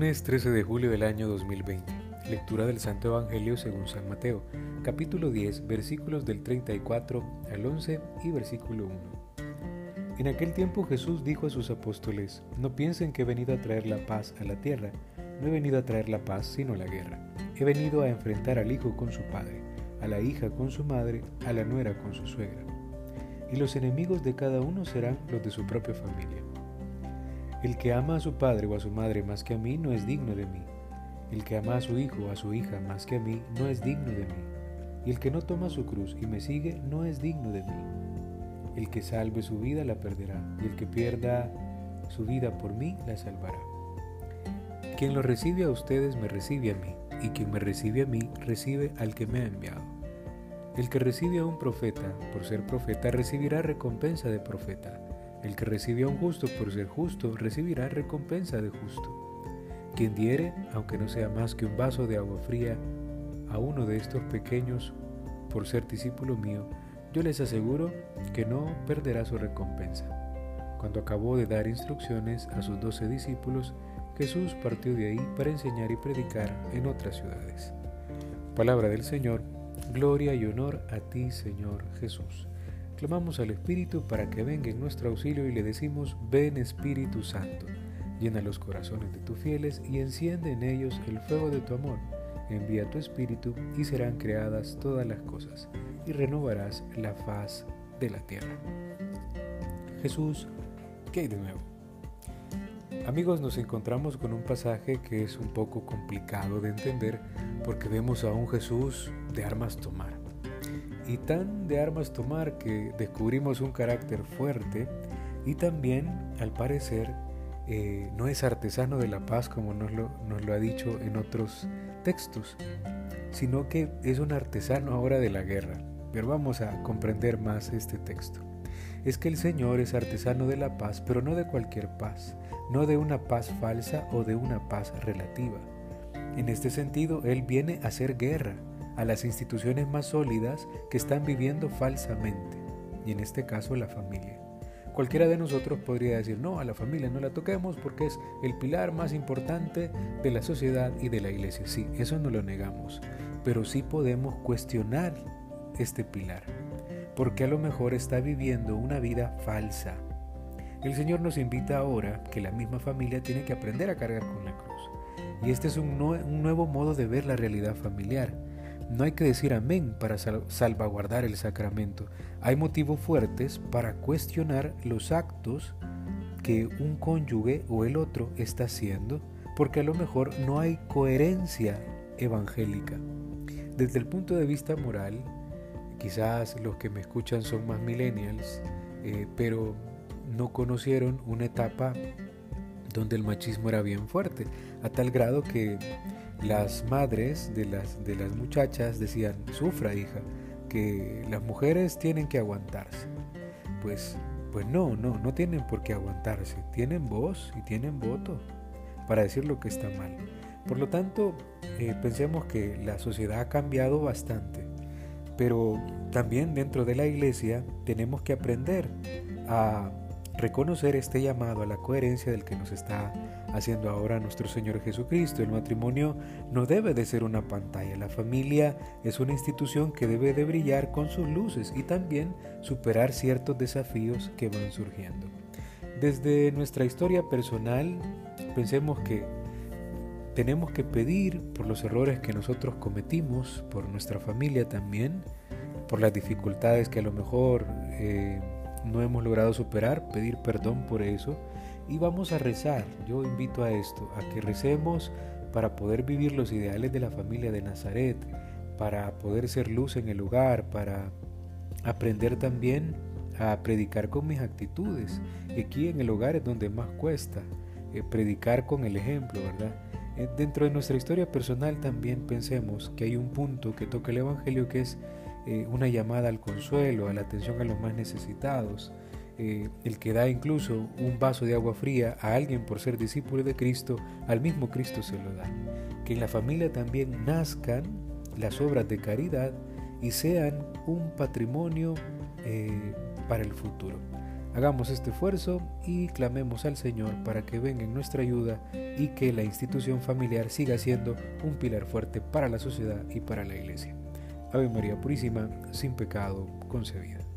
Lunes 13 de julio del año 2020. Lectura del Santo Evangelio según San Mateo, capítulo 10, versículos del 34 al 11 y versículo 1. En aquel tiempo Jesús dijo a sus apóstoles, no piensen que he venido a traer la paz a la tierra, no he venido a traer la paz sino la guerra. He venido a enfrentar al hijo con su padre, a la hija con su madre, a la nuera con su suegra. Y los enemigos de cada uno serán los de su propia familia. El que ama a su padre o a su madre más que a mí no es digno de mí. El que ama a su hijo o a su hija más que a mí no es digno de mí. Y el que no toma su cruz y me sigue no es digno de mí. El que salve su vida la perderá, y el que pierda su vida por mí la salvará. Quien lo recibe a ustedes me recibe a mí, y quien me recibe a mí recibe al que me ha enviado. El que recibe a un profeta por ser profeta recibirá recompensa de profeta el que recibe a un justo por ser justo, recibirá recompensa de justo. Quien diere, aunque no sea más que un vaso de agua fría, a uno de estos pequeños por ser discípulo mío, yo les aseguro que no perderá su recompensa. Cuando acabó de dar instrucciones a sus doce discípulos, Jesús partió de ahí para enseñar y predicar en otras ciudades. Palabra del Señor, gloria y honor a ti, Señor Jesús. Clamamos al Espíritu para que venga en nuestro auxilio y le decimos, ven Espíritu Santo, llena los corazones de tus fieles y enciende en ellos el fuego de tu amor. Envía tu Espíritu y serán creadas todas las cosas y renovarás la faz de la tierra. Jesús, ¿qué hay de nuevo? Amigos, nos encontramos con un pasaje que es un poco complicado de entender porque vemos a un Jesús de armas tomar y tan de armas tomar que descubrimos un carácter fuerte y también, al parecer, eh, no es artesano de la paz como nos lo, nos lo ha dicho en otros textos, sino que es un artesano ahora de la guerra. Pero vamos a comprender más este texto. Es que el Señor es artesano de la paz, pero no de cualquier paz, no de una paz falsa o de una paz relativa. En este sentido, Él viene a hacer guerra, a las instituciones más sólidas que están viviendo falsamente, y en este caso la familia. Cualquiera de nosotros podría decir, no, a la familia no la toquemos porque es el pilar más importante de la sociedad y de la iglesia. Sí, eso no lo negamos, pero sí podemos cuestionar este pilar, porque a lo mejor está viviendo una vida falsa. El Señor nos invita ahora que la misma familia tiene que aprender a cargar con la cruz. Y este es un, nuevo modo de ver la realidad familiar no hay que decir amén para salvaguardar el sacramento. Hay motivos fuertes para cuestionar los actos que un cónyuge o el otro está haciendo, porque a lo mejor no hay coherencia evangélica. Desde el punto de vista moral, quizás los que me escuchan son más millennials, eh, pero no conocieron una etapa donde el machismo era bien fuerte, a tal grado que las madres de las, de las muchachas decían, sufra hija, que las mujeres tienen que aguantarse. Pues, pues no, no, no tienen por qué aguantarse, tienen voz y tienen voto para decir lo que está mal. Por lo tanto, eh, pensemos que la sociedad ha cambiado bastante, pero también dentro de la iglesia tenemos que aprender a reconocer este llamado a la coherencia del que nos está haciendo ahora nuestro Señor Jesucristo. El matrimonio no debe de ser una pantalla, la familia es una institución que debe de brillar con sus luces y también superar ciertos desafíos que van surgiendo. Desde nuestra historia personal, pensemos que tenemos que pedir por los errores que nosotros cometimos, por nuestra familia también, por las dificultades que a lo mejor eh, no hemos logrado superar, pedir perdón por eso y vamos a rezar. Yo invito a esto, a que recemos para poder vivir los ideales de la familia de Nazaret, para poder ser luz en el hogar, para aprender también a predicar con mis actitudes. Aquí en el hogar es donde más cuesta, eh, predicar con el ejemplo, ¿verdad? Eh, dentro de nuestra historia personal también pensemos que hay un punto que toca el Evangelio que es eh, una llamada al consuelo, a la atención a los más necesitados, eh, el que da incluso un vaso de agua fría a alguien por ser discípulo de Cristo, al mismo Cristo se lo da. Que en la familia también nazcan las obras de caridad y sean un patrimonio eh, para el futuro. Hagamos este esfuerzo y clamemos al Señor para que venga en nuestra ayuda y que la institución familiar siga siendo un pilar fuerte para la sociedad y para la Iglesia. Ave María Purísima, sin pecado concebida.